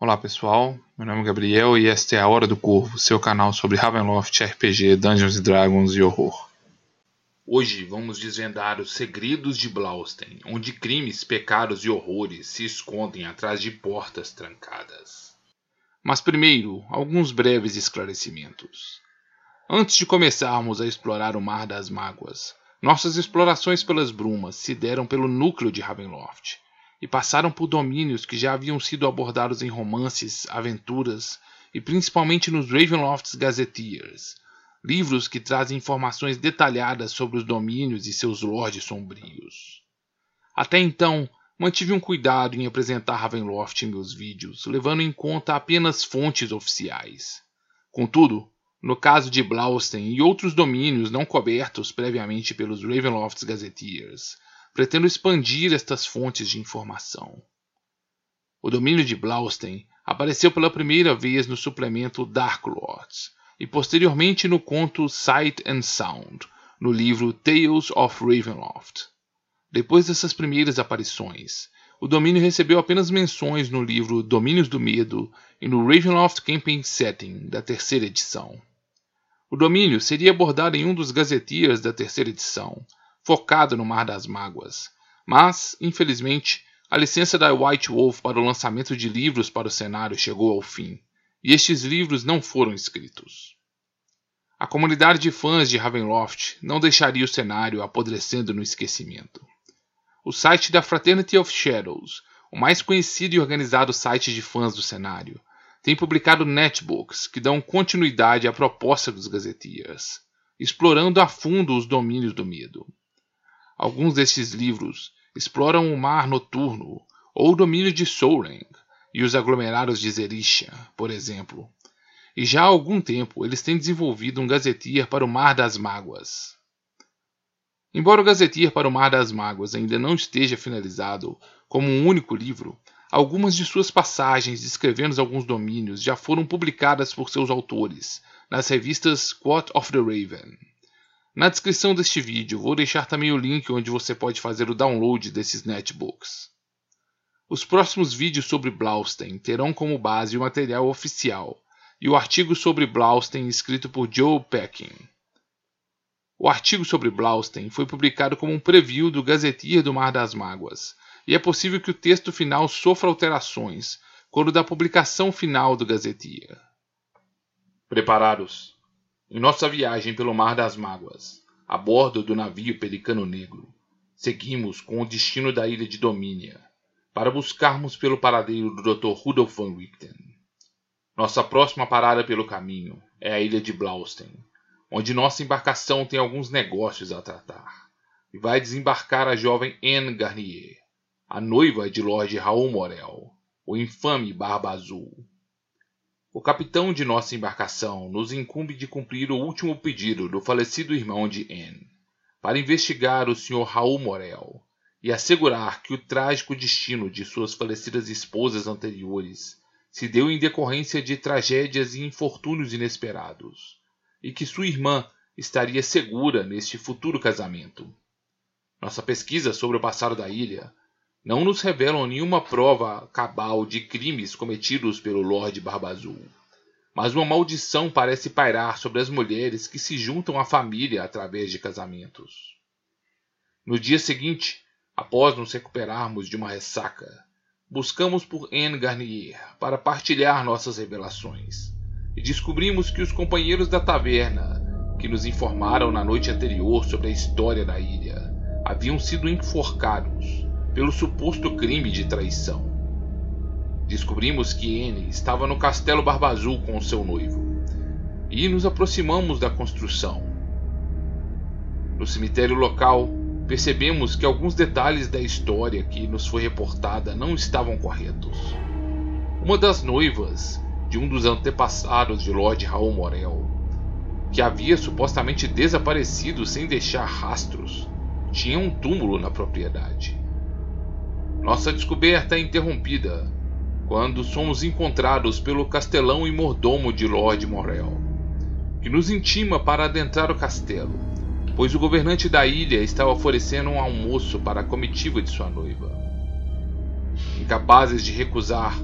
Olá pessoal, meu nome é Gabriel e esta é a Hora do Corvo, seu canal sobre Ravenloft, RPG, Dungeons Dragons e horror. Hoje vamos desvendar os segredos de Blaustein, onde crimes, pecados e horrores se escondem atrás de portas trancadas. Mas primeiro, alguns breves esclarecimentos. Antes de começarmos a explorar o Mar das Mágoas, nossas explorações pelas brumas se deram pelo núcleo de Ravenloft e passaram por domínios que já haviam sido abordados em romances, aventuras e principalmente nos Ravenloft's Gazetteers, livros que trazem informações detalhadas sobre os domínios e seus lords sombrios. Até então, mantive um cuidado em apresentar Ravenloft em meus vídeos, levando em conta apenas fontes oficiais. Contudo, no caso de Blaustein e outros domínios não cobertos previamente pelos Ravenloft's Gazetteers, pretendo expandir estas fontes de informação. O domínio de Blaustein apareceu pela primeira vez no suplemento Dark Lords e posteriormente no conto Sight and Sound, no livro Tales of Ravenloft. Depois dessas primeiras aparições, o domínio recebeu apenas menções no livro Domínios do Medo e no Ravenloft Campaign Setting da terceira edição. O domínio seria abordado em um dos gazetiers da terceira edição, focado no Mar das Mágoas, mas, infelizmente, a licença da White Wolf para o lançamento de livros para o cenário chegou ao fim, e estes livros não foram escritos. A comunidade de fãs de Ravenloft não deixaria o cenário apodrecendo no esquecimento. O site da Fraternity of Shadows, o mais conhecido e organizado site de fãs do cenário, tem publicado netbooks que dão continuidade à proposta dos Gazetiers, explorando a fundo os domínios do medo. Alguns destes livros exploram o mar noturno ou o domínio de Soren e os aglomerados de Zerisha, por exemplo. E já há algum tempo eles têm desenvolvido um Gazetier para o Mar das Mágoas. Embora o Gazetier para o Mar das Mágoas ainda não esteja finalizado como um único livro, Algumas de suas passagens descrevendo alguns domínios já foram publicadas por seus autores nas revistas Quote of the Raven. Na descrição deste vídeo vou deixar também o link onde você pode fazer o download desses netbooks. Os próximos vídeos sobre Blaustein terão como base o material oficial e o artigo sobre Blaustein escrito por Joe Peckin. O artigo sobre Blaustein foi publicado como um preview do Gazetier do Mar das Mágoas, e é possível que o texto final sofra alterações quando da publicação final do Gazetia. Preparados. Em nossa viagem pelo Mar das Mágoas, a bordo do navio Pelicano Negro, seguimos com o destino da ilha de Domínia, para buscarmos pelo paradeiro do Dr. Rudolf von Richten. Nossa próxima parada pelo caminho é a ilha de Blaustein, onde nossa embarcação tem alguns negócios a tratar, e vai desembarcar a jovem Anne Garnier, a noiva de Lord Raul Morel, o infame Barba Azul. O capitão de nossa embarcação nos incumbe de cumprir o último pedido do falecido irmão de Anne, para investigar o Sr. Raul Morel e assegurar que o trágico destino de suas falecidas esposas anteriores se deu em decorrência de tragédias e infortúnios inesperados, e que sua irmã estaria segura neste futuro casamento. Nossa pesquisa sobre o passado da ilha não nos revelam nenhuma prova cabal de crimes cometidos pelo Lorde Barba Azul. Mas uma maldição parece pairar sobre as mulheres que se juntam à família através de casamentos. No dia seguinte, após nos recuperarmos de uma ressaca, buscamos por Anne Garnier para partilhar nossas revelações e descobrimos que os companheiros da taverna, que nos informaram na noite anterior sobre a história da ilha, haviam sido enforcados pelo suposto crime de traição. Descobrimos que N estava no Castelo Barba Azul com seu noivo e nos aproximamos da construção. No cemitério local, percebemos que alguns detalhes da história que nos foi reportada não estavam corretos. Uma das noivas de um dos antepassados de Lord Raul Morel, que havia supostamente desaparecido sem deixar rastros, tinha um túmulo na propriedade. Nossa descoberta é interrompida quando somos encontrados pelo castelão e mordomo de Lord Morel, que nos intima para adentrar o castelo, pois o governante da ilha estava oferecendo um almoço para a comitiva de sua noiva. Incapazes de recusar,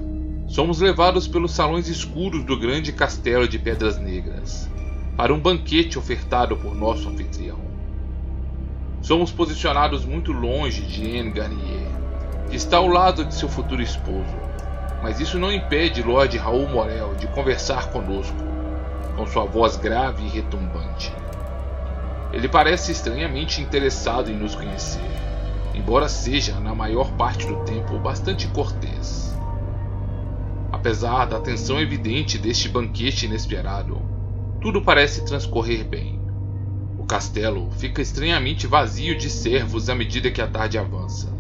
Somos levados pelos salões escuros do grande castelo de Pedras Negras para um banquete ofertado por nosso anfitrião. Somos posicionados muito longe de Anne Garnier, está ao lado de seu futuro esposo, mas isso não impede Lord Raul Morel de conversar conosco, com sua voz grave e retumbante. Ele parece estranhamente interessado em nos conhecer, embora seja, na maior parte do tempo, bastante cortês. Apesar da tensão evidente deste banquete inesperado, tudo parece transcorrer bem. O castelo fica estranhamente vazio de servos à medida que a tarde avança.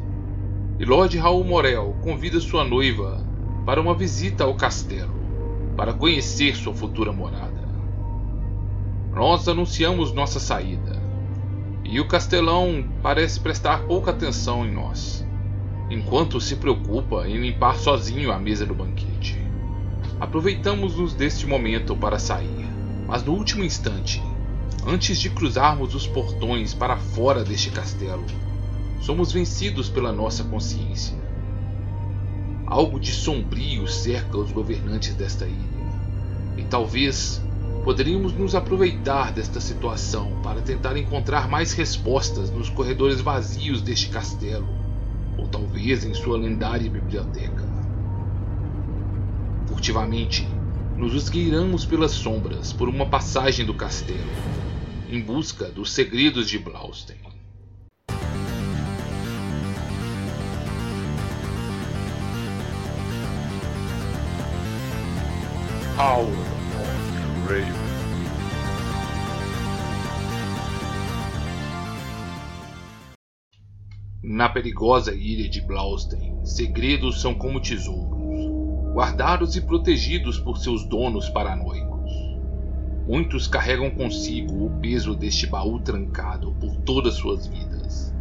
E Lord Raul Morel convida sua noiva para uma visita ao castelo, para conhecer sua futura morada. Nós anunciamos nossa saída, e o castelão parece prestar pouca atenção em nós, enquanto se preocupa em limpar sozinho a mesa do banquete. Aproveitamos-nos deste momento para sair, mas no último instante, antes de cruzarmos os portões para fora deste castelo, somos vencidos pela nossa consciência. Algo de sombrio cerca os governantes desta ilha, e talvez Poderíamos nos aproveitar desta situação para tentar encontrar mais respostas nos corredores vazios deste castelo, ou talvez em sua lendária biblioteca. Furtivamente, nos esgueiramos pelas sombras por uma passagem do castelo, em busca dos segredos de Blaustein. Aura na perigosa ilha de Blaustein, segredos são como tesouros, guardados e protegidos por seus donos paranoicos. Muitos carregam consigo o peso deste baú trancado por todas suas vidas,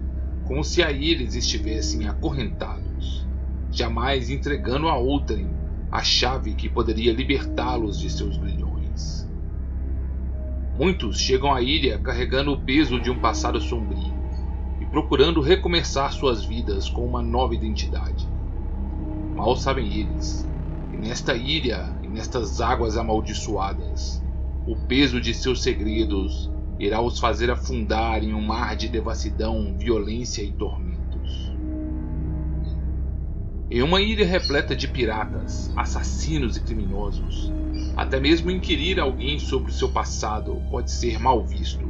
como se a eles estivessem acorrentados, jamais entregando a outrem a chave que poderia libertá-los de seus grilhões. Muitos chegam à ilha carregando o peso de um passado sombrio e procurando recomeçar suas vidas com uma nova identidade. Mal sabem eles que nesta ilha e nestas águas amaldiçoadas, o peso de seus segredos irá os fazer afundar em um mar de devassidão, violência e tormento. Em uma ilha repleta de piratas, assassinos e criminosos, até mesmo inquirir alguém sobre seu passado pode ser mal visto.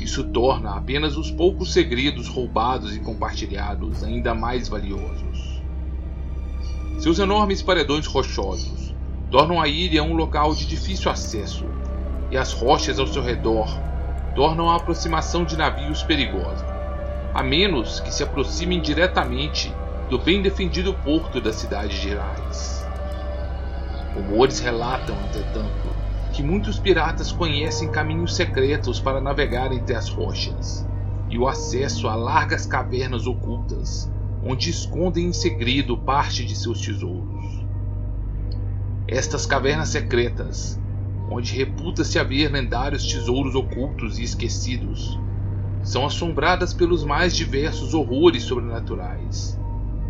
Isso torna apenas os poucos segredos roubados e compartilhados ainda mais valiosos. Seus enormes paredões rochosos tornam a ilha um local de difícil acesso, e as rochas ao seu redor tornam a aproximação de navios perigosa, a menos que se aproximem diretamente do bem defendido porto da cidade de Rais. Rumores relatam, entretanto, que muitos piratas conhecem caminhos secretos para navegar entre as rochas e o acesso a largas cavernas ocultas, onde escondem em segredo parte de seus tesouros. Estas cavernas secretas, onde reputa-se haver lendários tesouros ocultos e esquecidos, são assombradas pelos mais diversos horrores sobrenaturais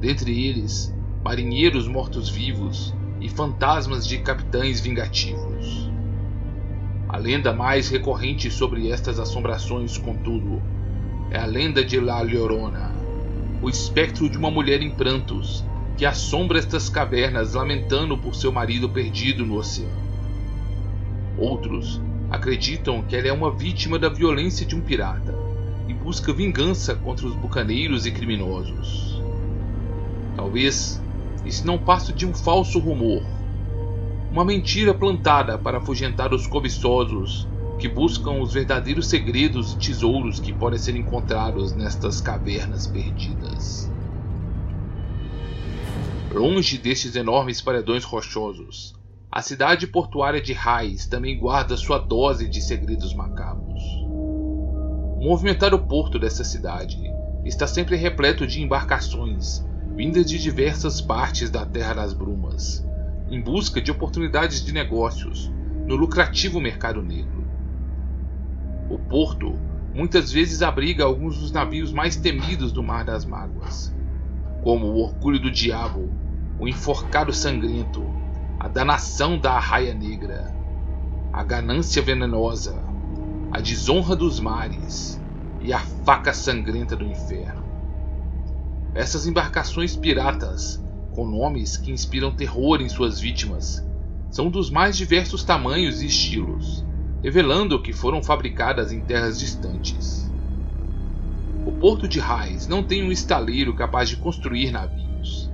dentre eles marinheiros mortos-vivos e fantasmas de capitães vingativos. A lenda mais recorrente sobre estas assombrações, contudo, é a lenda de La Llorona, o espectro de uma mulher em prantos que assombra estas cavernas lamentando por seu marido perdido no oceano. Outros acreditam que ela é uma vítima da violência de um pirata e busca vingança contra os bucaneiros e criminosos. Talvez isso não passe de um falso rumor, uma mentira plantada para afugentar os cobiçosos que buscam os verdadeiros segredos e tesouros que podem ser encontrados nestas cavernas perdidas. Longe destes enormes paredões rochosos, a cidade portuária de Raiz também guarda sua dose de segredos macabros. O movimentado porto dessa cidade está sempre repleto de embarcações vindas de diversas partes da Terra das Brumas, em busca de oportunidades de negócios no lucrativo mercado negro. O porto muitas vezes abriga alguns dos navios mais temidos do Mar das Mágoas, como o Orgulho do Diabo, o enforcado sangrento, a danação da arraia negra, a ganância venenosa, a desonra dos mares e a faca sangrenta do inferno. Essas embarcações piratas, com nomes que inspiram terror em suas vítimas, são dos mais diversos tamanhos e estilos, revelando que foram fabricadas em terras distantes. O porto de Raiz não tem um estaleiro capaz de construir navios,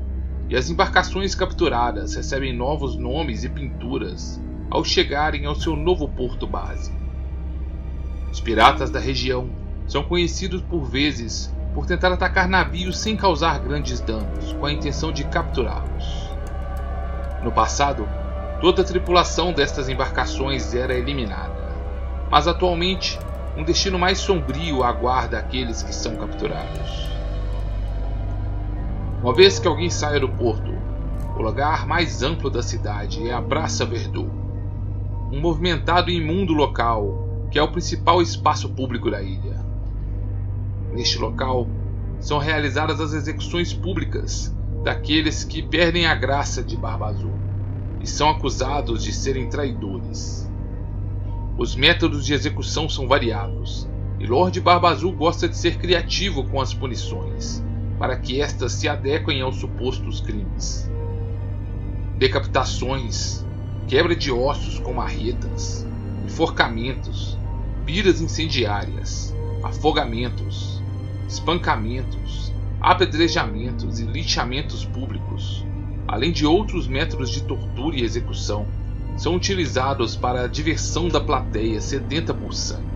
e as embarcações capturadas recebem novos nomes e pinturas ao chegarem ao seu novo porto base. Os piratas da região são conhecidos por vezes por tentar atacar navios sem causar grandes danos, com a intenção de capturá-los. No passado, toda a tripulação destas embarcações era eliminada, mas atualmente um destino mais sombrio aguarda aqueles que são capturados. Uma vez que alguém saia do porto, o lugar mais amplo da cidade é a Praça Verdun, um movimentado e imundo local que é o principal espaço público da ilha. Neste local são realizadas as execuções públicas daqueles que perdem a graça de Barba Azul e são acusados de serem traidores. Os métodos de execução são variados, e Lord Barba Azul gosta de ser criativo com as punições, para que estas se adequem aos supostos crimes. Decapitações, quebra de ossos com marretas, enforcamentos, piras incendiárias, afogamentos, espancamentos, apedrejamentos e linchamentos públicos, além de outros métodos de tortura e execução, são utilizados para a diversão da plateia sedenta por sangue.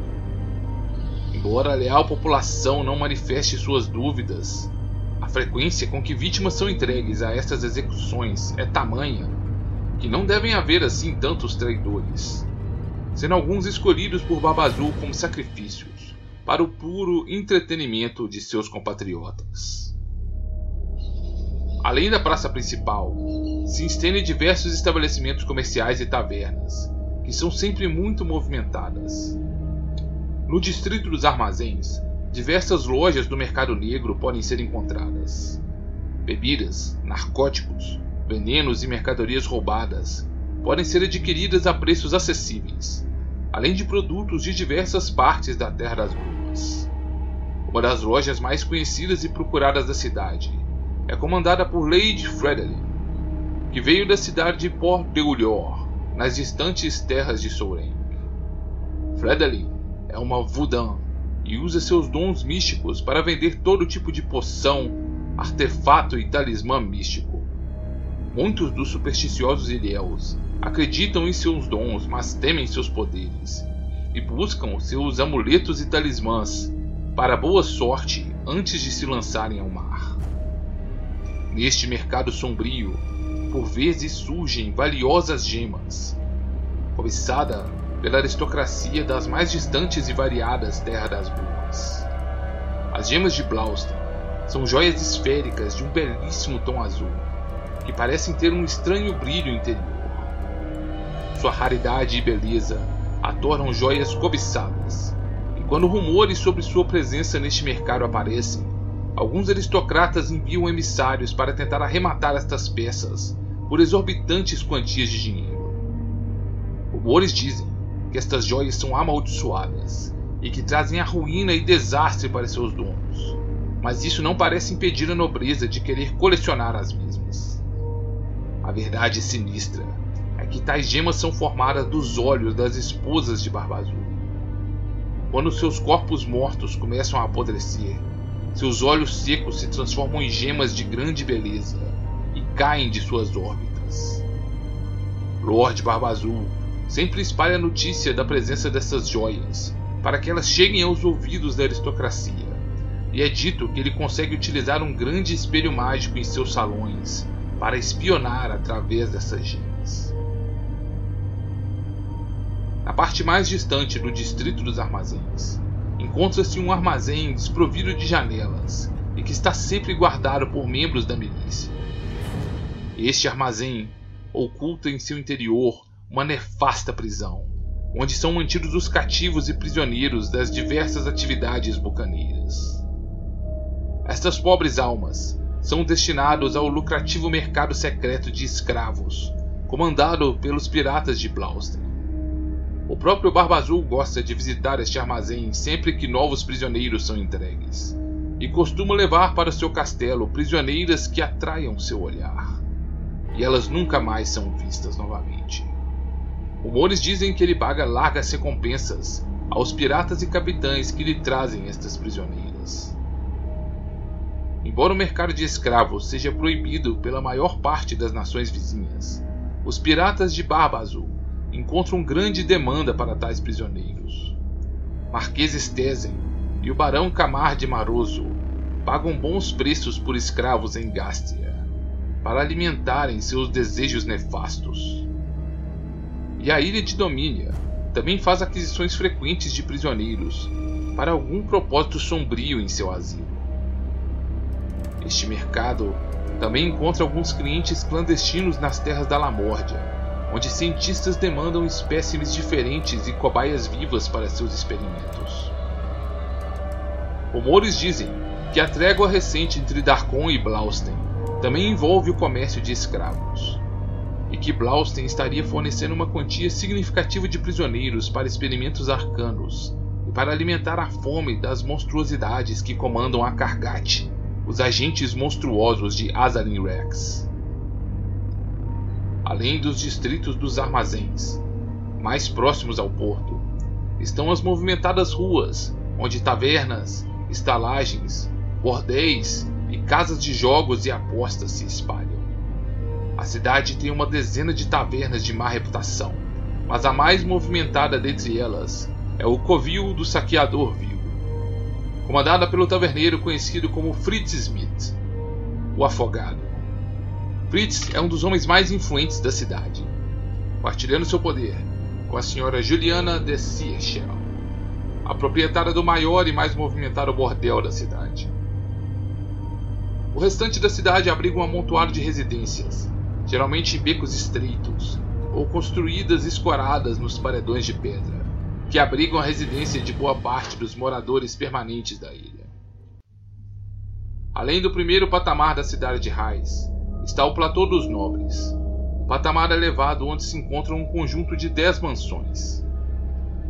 Embora a leal população não manifeste suas dúvidas, a frequência com que vítimas são entregues a estas execuções é tamanha que não devem haver assim tantos traidores sendo alguns escolhidos por Babazul como sacrifícios para o puro entretenimento de seus compatriotas. Além da praça principal, se estendem diversos estabelecimentos comerciais e tavernas, que são sempre muito movimentadas. No distrito dos armazéns, diversas lojas do mercado negro podem ser encontradas. Bebidas, narcóticos, venenos e mercadorias roubadas podem ser adquiridas a preços acessíveis, além de produtos de diversas partes da Terra das Brumas. Uma das lojas mais conhecidas e procuradas da cidade é comandada por Lady Frederick, que veio da cidade de Port de Ullor, nas distantes terras de Souren. Frederick é uma Vudan e usa seus dons místicos para vender todo tipo de poção, artefato e talismã místico. Muitos dos supersticiosos ilhéus acreditam em seus dons, mas temem seus poderes, e buscam seus amuletos e talismãs para boa sorte antes de se lançarem ao mar. Neste mercado sombrio, por vezes surgem valiosas gemas, cobiçada pela aristocracia das mais distantes e variadas Terras das Brumas. As gemas de Blausten são joias esféricas de um belíssimo tom azul, que parecem ter um estranho brilho interior. Sua raridade e beleza a tornam joias cobiçadas. E quando rumores sobre sua presença neste mercado aparecem, alguns aristocratas enviam emissários para tentar arrematar estas peças por exorbitantes quantias de dinheiro. Rumores dizem que estas joias são amaldiçoadas e que trazem a ruína e desastre para seus donos, mas isso não parece impedir a nobreza de querer colecionar as mesmas. A verdade é sinistra que tais gemas são formadas dos olhos das esposas de Barba Azul. Quando seus corpos mortos começam a apodrecer, seus olhos secos se transformam em gemas de grande beleza e caem de suas órbitas. Lord Barba Azul sempre espalha notícia da presença dessas joias para que elas cheguem aos ouvidos da aristocracia, e é dito que ele consegue utilizar um grande espelho mágico em seus salões para espionar através dessas gemas. Na parte mais distante do distrito dos armazéns, encontra-se um armazém desprovido de janelas e que está sempre guardado por membros da milícia. Este armazém oculta em seu interior uma nefasta prisão, onde são mantidos os cativos e prisioneiros das diversas atividades bucaneiras. Estas pobres almas são destinados ao lucrativo mercado secreto de escravos, comandado pelos piratas de Blaustein. O próprio Barba Azul gosta de visitar este armazém sempre que novos prisioneiros são entregues, e costuma levar para seu castelo prisioneiras que atraiam seu olhar. E elas nunca mais são vistas novamente. Rumores dizem que ele paga largas recompensas aos piratas e capitães que lhe trazem estas prisioneiras. Embora o mercado de escravos seja proibido pela maior parte das nações vizinhas, os piratas de Barba Azul encontram grande demanda para tais prisioneiros. Marquês Stezen e o Barão Camar de Maroso pagam bons preços por escravos em Gástia, para alimentarem seus desejos nefastos. E a ilha de Domínia também faz aquisições frequentes de prisioneiros para algum propósito sombrio em seu asilo. Este mercado também encontra alguns clientes clandestinos nas terras da Lamórdia, onde cientistas demandam espécimes diferentes e cobaias vivas para seus experimentos. Rumores dizem que a trégua recente entre Darkon e Blaustein também envolve o comércio de escravos, e que Blaustein estaria fornecendo uma quantia significativa de prisioneiros para experimentos arcanos e para alimentar a fome das monstruosidades que comandam a Kargat, os agentes monstruosos de Azalin Rex. Além dos distritos dos armazéns, mais próximos ao porto, estão as movimentadas ruas, onde tavernas, estalagens, bordéis e casas de jogos e apostas se espalham. A cidade tem uma dezena de tavernas de má reputação, mas a mais movimentada dentre elas é o Covil do Saqueador Vil, comandada pelo taverneiro conhecido como Fritz Smith, o Afogado. Fritz é um dos homens mais influentes da cidade, partilhando seu poder com a senhora Juliana de Sierchel, a proprietária do maior e mais movimentado bordel da cidade. O restante da cidade abriga um amontoado de residências, geralmente em becos estreitos ou construídas escoradas nos paredões de pedra que abrigam a residência de boa parte dos moradores permanentes da ilha. Além do primeiro patamar da cidade de Raiz, está o Platô dos Nobres, um patamar elevado onde se encontra um conjunto de dez mansões.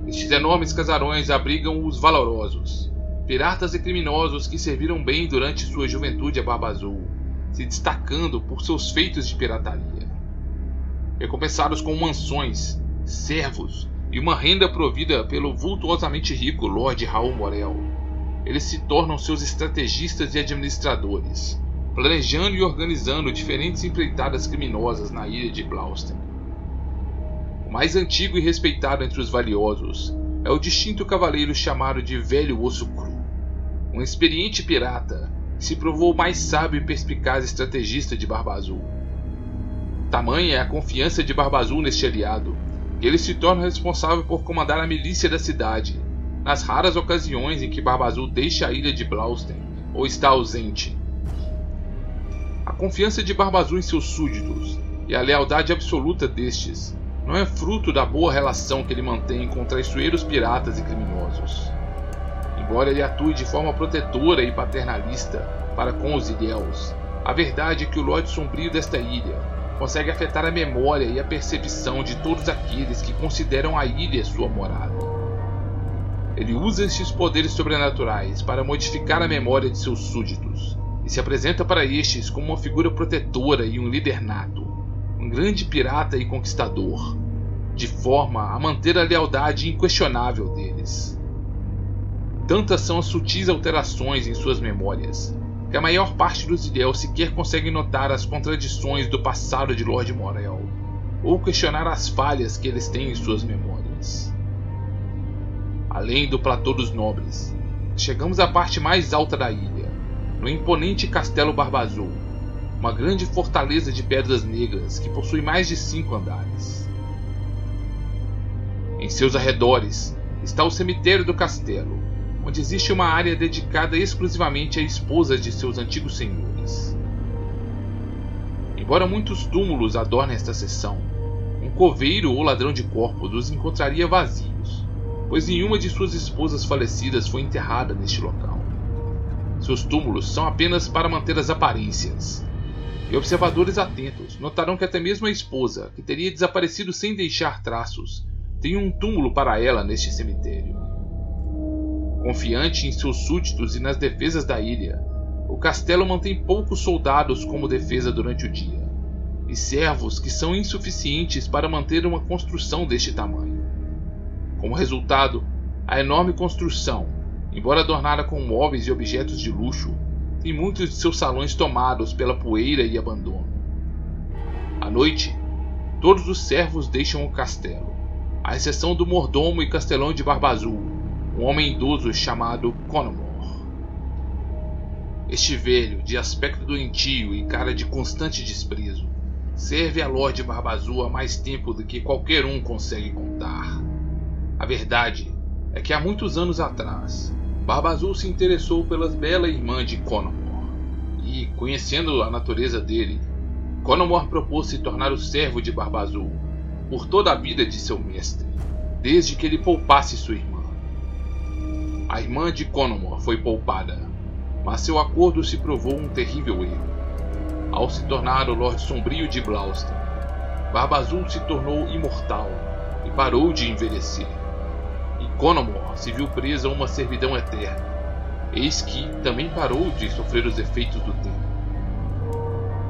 Estes enormes casarões abrigam os valorosos, piratas e criminosos que serviram bem durante sua juventude a Barba Azul, se destacando por seus feitos de pirataria. Recompensados com mansões, servos e uma renda provida pelo vultuosamente rico Lord Raul Morel. Eles se tornam seus estrategistas e administradores, planejando e organizando diferentes empreitadas criminosas na ilha de Blaustein. O mais antigo e respeitado entre os valiosos é o distinto cavaleiro chamado de Velho Osso Cru, um experiente pirata que se provou mais sábio e perspicaz estrategista de Barba Azul. Tamanha é a confiança de Barba Azul neste aliado ele se torna responsável por comandar a milícia da cidade, nas raras ocasiões em que Barba Azul deixa a ilha de Blaustein ou está ausente. Confiança de Barba Azul em seus súditos e a lealdade absoluta destes não é fruto da boa relação que ele mantém com traiçoeiros piratas e criminosos. Embora ele atue de forma protetora e paternalista para com os ilhéus, a verdade é que o Lorde Sombrio desta ilha consegue afetar a memória e a percepção de todos aqueles que consideram a ilha sua morada. Ele usa estes poderes sobrenaturais para modificar a memória de seus súditos e se apresenta para estes como uma figura protetora e um líder nato, um grande pirata e conquistador, de forma a manter a lealdade inquestionável deles. Tantas são as sutis alterações em suas memórias que a maior parte dos Ilhéus sequer consegue notar as contradições do passado de Lord Morel, ou questionar as falhas que eles têm em suas memórias. Além do Platô dos Nobres, chegamos à parte mais alta da ilha, no imponente Castelo Barba Azul, uma grande fortaleza de pedras negras que possui mais de cinco andares. Em seus arredores está o cemitério do castelo, onde existe uma área dedicada exclusivamente a esposas de seus antigos senhores. Embora muitos túmulos adornem esta seção, um coveiro ou ladrão de corpos os encontraria vazios, pois nenhuma de suas esposas falecidas foi enterrada neste local. Seus túmulos são apenas para manter as aparências. E observadores atentos notarão que até mesmo a esposa, que teria desaparecido sem deixar traços, tem um túmulo para ela neste cemitério. Confiante em seus súditos e nas defesas da ilha, o castelo mantém poucos soldados como defesa durante o dia, e servos que são insuficientes para manter uma construção deste tamanho. Como resultado, a enorme construção, embora adornada com móveis e objetos de luxo, tem muitos de seus salões tomados pela poeira e abandono. À noite, todos os servos deixam o castelo, à exceção do mordomo e castelão de Barba Azul, um homem idoso chamado Conomor. Este velho, de aspecto doentio e cara de constante desprezo, serve a Lorde Barba Azul há mais tempo do que qualquer um consegue contar. A verdade é que há muitos anos atrás, Barba Azul se interessou pela bela irmã de Conomor, e, conhecendo a natureza dele, Conomor propôs se tornar o servo de Barba Azul por toda a vida de seu mestre, desde que ele poupasse sua irmã. A irmã de Conomor foi poupada, mas seu acordo se provou um terrível erro. Ao se tornar o Lorde Sombrio de Blausten, Barba Azul se tornou imortal e parou de envelhecer. E Conomor se viu presa a uma servidão eterna, eis que também parou de sofrer os efeitos do tempo.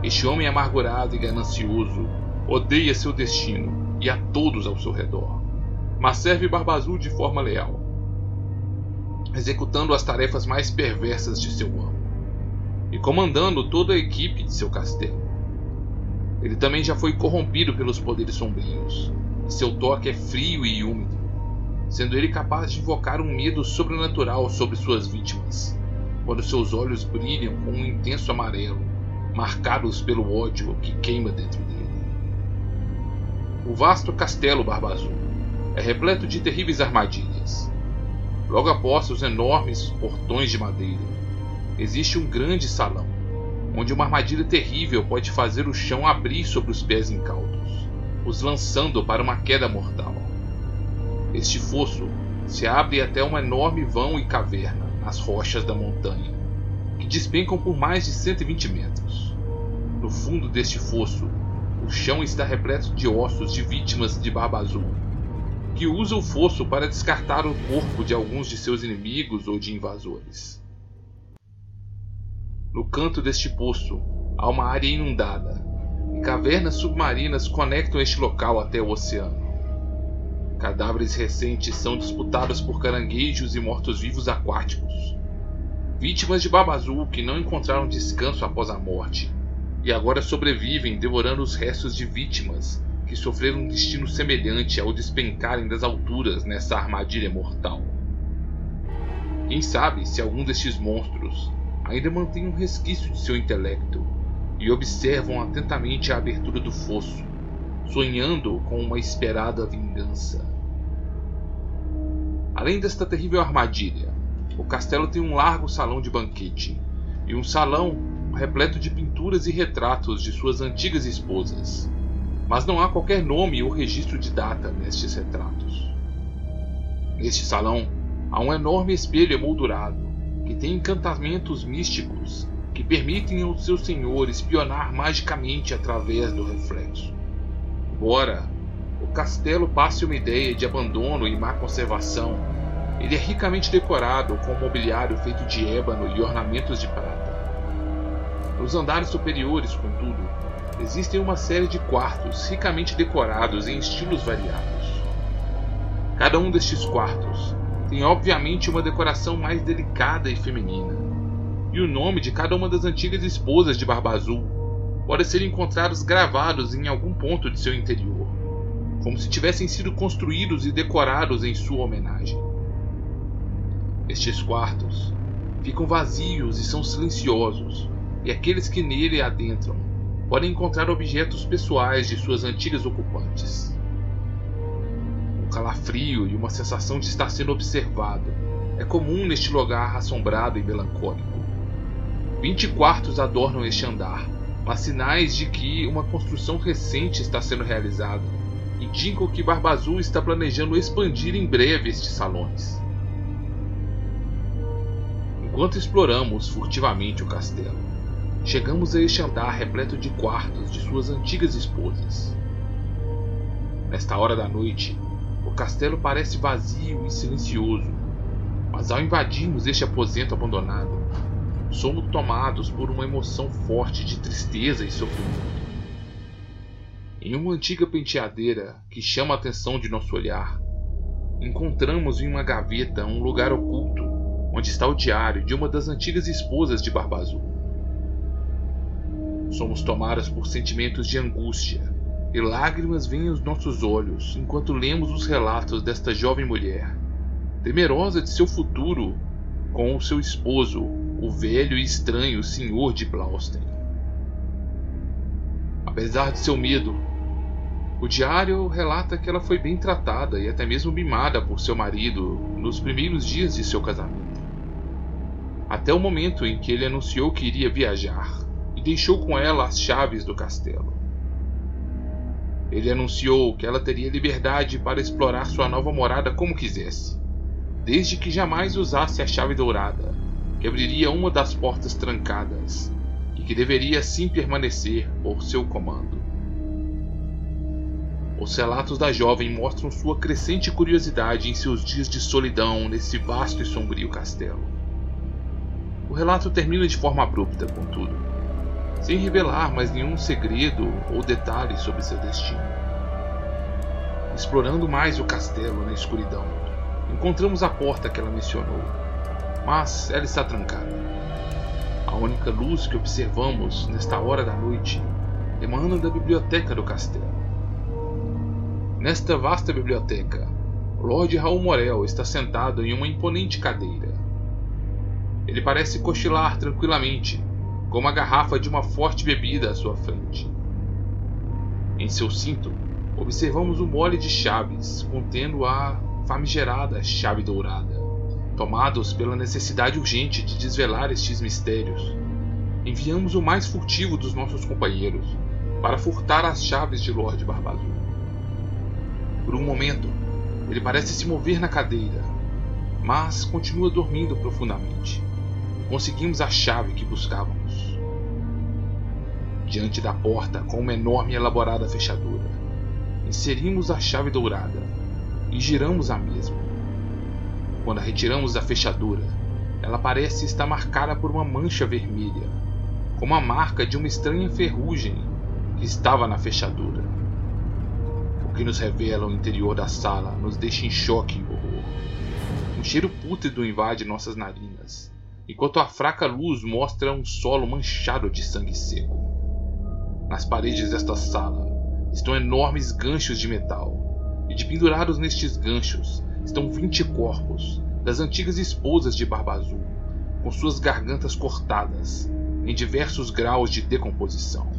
Este homem amargurado e ganancioso odeia seu destino e a todos ao seu redor, mas serve Barba Azul de forma leal executando as tarefas mais perversas de seu amo e comandando toda a equipe de seu castelo. Ele também já foi corrompido pelos poderes sombrios, e seu toque é frio e úmido, sendo ele capaz de invocar um medo sobrenatural sobre suas vítimas, quando seus olhos brilham com um intenso amarelo, marcados pelo ódio que queima dentro dele. O vasto castelo Barba Azul é repleto de terríveis armadilhas, Logo após os enormes portões de madeira, existe um grande salão, onde uma armadilha terrível pode fazer o chão abrir sobre os pés incautos, os lançando para uma queda mortal. Este fosso se abre até um enorme vão e caverna nas rochas da montanha, que despencam por mais de 120 metros. No fundo deste fosso, o chão está repleto de ossos de vítimas de Barba Azul que usa o fosso para descartar o corpo de alguns de seus inimigos ou de invasores. No canto deste poço há uma área inundada, e cavernas submarinas conectam este local até o oceano. Cadáveres recentes são disputados por caranguejos e mortos-vivos aquáticos, vítimas de baba azul que não encontraram descanso após a morte e agora sobrevivem devorando os restos de vítimas que sofreram um destino semelhante ao despencarem das alturas nessa armadilha mortal. Quem sabe se algum destes monstros ainda mantém um resquício de seu intelecto e observam atentamente a abertura do fosso, sonhando com uma esperada vingança. Além desta terrível armadilha, o castelo tem um largo salão de banquete e um salão repleto de pinturas e retratos de suas antigas esposas mas não há qualquer nome ou registro de data nestes retratos. Neste salão há um enorme espelho emoldurado que tem encantamentos místicos que permitem ao seu senhor espionar magicamente através do reflexo. Embora o castelo passe uma ideia de abandono e má conservação, ele é ricamente decorado com mobiliário feito de ébano e ornamentos de prata. Nos andares superiores, contudo, existem uma série de quartos ricamente decorados em estilos variados. Cada um destes quartos tem obviamente uma decoração mais delicada e feminina, e o nome de cada uma das antigas esposas de Barba Azul pode ser encontrados gravados em algum ponto de seu interior, como se tivessem sido construídos e decorados em sua homenagem. Estes quartos ficam vazios e são silenciosos, e aqueles que nele adentram podem encontrar objetos pessoais de suas antigas ocupantes. Um calafrio e uma sensação de estar sendo observado é comum neste lugar assombrado e melancólico. Vinte quartos adornam este andar, mas sinais de que uma construção recente está sendo realizada indicam que Barba Azul está planejando expandir em breve estes salões. Enquanto exploramos furtivamente o castelo, chegamos a este andar repleto de quartos de suas antigas esposas. Nesta hora da noite, o castelo parece vazio e silencioso, mas ao invadirmos este aposento abandonado, somos tomados por uma emoção forte de tristeza e sofrimento. Em uma antiga penteadeira que chama a atenção de nosso olhar, encontramos em uma gaveta um lugar oculto onde está o diário de uma das antigas esposas de Barba Azul. Somos tomados por sentimentos de angústia e lágrimas vêm aos nossos olhos enquanto lemos os relatos desta jovem mulher, temerosa de seu futuro com o seu esposo, o velho e estranho Senhor de Blaustein. Apesar de seu medo, o diário relata que ela foi bem tratada e até mesmo mimada por seu marido nos primeiros dias de seu casamento. Até o momento em que ele anunciou que iria viajar e deixou com ela as chaves do castelo. Ele anunciou que ela teria liberdade para explorar sua nova morada como quisesse, desde que jamais usasse a chave dourada, que abriria uma das portas trancadas, e que deveria assim permanecer por seu comando. Os relatos da jovem mostram sua crescente curiosidade em seus dias de solidão nesse vasto e sombrio castelo. O relato termina de forma abrupta, contudo sem revelar mais nenhum segredo ou detalhe sobre seu destino. Explorando mais o castelo na escuridão, encontramos a porta que ela mencionou, mas ela está trancada. A única luz que observamos nesta hora da noite emana da biblioteca do castelo. Nesta vasta biblioteca, Lord Raul Morel está sentado em uma imponente cadeira. Ele parece cochilar tranquilamente com uma garrafa de uma forte bebida à sua frente. Em seu cinto, observamos o mole de chaves contendo a famigerada chave dourada. Tomados pela necessidade urgente de desvelar estes mistérios, enviamos o mais furtivo dos nossos companheiros para furtar as chaves de Lord Barbazul. Por um momento, ele parece se mover na cadeira, mas continua dormindo profundamente. Conseguimos a chave que buscávamos diante da porta com uma enorme e elaborada fechadura. Inserimos a chave dourada e giramos a mesma. Quando a retiramos da fechadura, ela parece estar marcada por uma mancha vermelha, como a marca de uma estranha ferrugem que estava na fechadura. O que nos revela o interior da sala nos deixa em choque e horror. Um cheiro pútrido invade nossas narinas, enquanto a fraca luz mostra um solo manchado de sangue seco. Nas paredes desta sala estão enormes ganchos de metal, e de pendurados nestes ganchos estão vinte corpos das antigas esposas de Barba Azul, com suas gargantas cortadas em diversos graus de decomposição.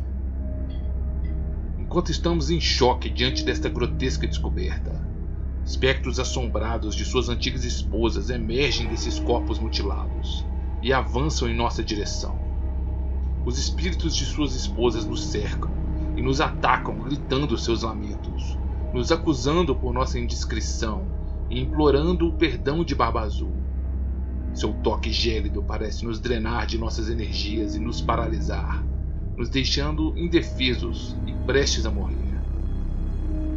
Enquanto estamos em choque diante desta grotesca descoberta, espectros assombrados de suas antigas esposas emergem desses corpos mutilados e avançam em nossa direção. Os espíritos de suas esposas nos cercam e nos atacam, gritando seus lamentos, nos acusando por nossa indiscrição e implorando o perdão de Barba Azul. Seu toque gélido parece nos drenar de nossas energias e nos paralisar, nos deixando indefesos e prestes a morrer.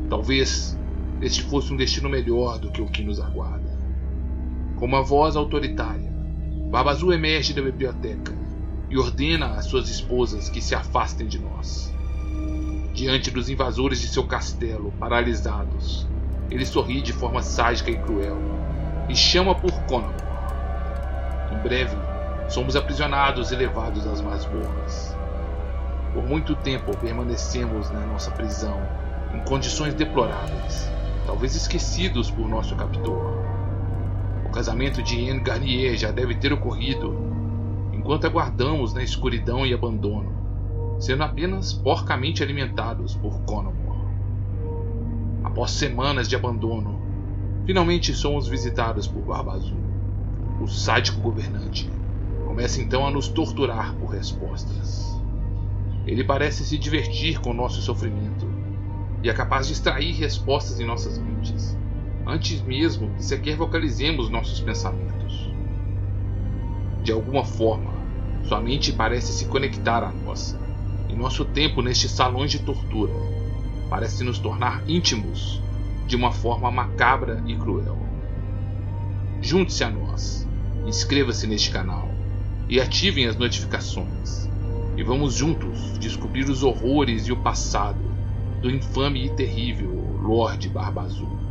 Talvez este fosse um destino melhor do que o que nos aguarda. Com uma voz autoritária, Barba Azul emerge da biblioteca e ordena às suas esposas que se afastem de nós. Diante dos invasores de seu castelo, paralisados, ele sorri de forma sádica e cruel e chama por Conan. Em breve, somos aprisionados e levados às masmorras. Por muito tempo permanecemos na nossa prisão, em condições deploráveis, talvez esquecidos por nosso captor. Casamento de Ian Garnier já deve ter ocorrido enquanto aguardamos na escuridão e abandono, sendo apenas porcamente alimentados por Conomor. Após semanas de abandono, finalmente somos visitados por Barba Azul. O sádico governante começa então a nos torturar por respostas. Ele parece se divertir com nosso sofrimento e é capaz de extrair respostas em nossas mentes, antes mesmo que sequer vocalizemos nossos pensamentos. De alguma forma, sua mente parece se conectar à nossa, e nosso tempo nestes salões de tortura parece nos tornar íntimos de uma forma macabra e cruel. Junte-se a nós, inscreva-se neste canal e ativem as notificações. E vamos juntos descobrir os horrores e o passado do infame e terrível Lorde Barba Azul.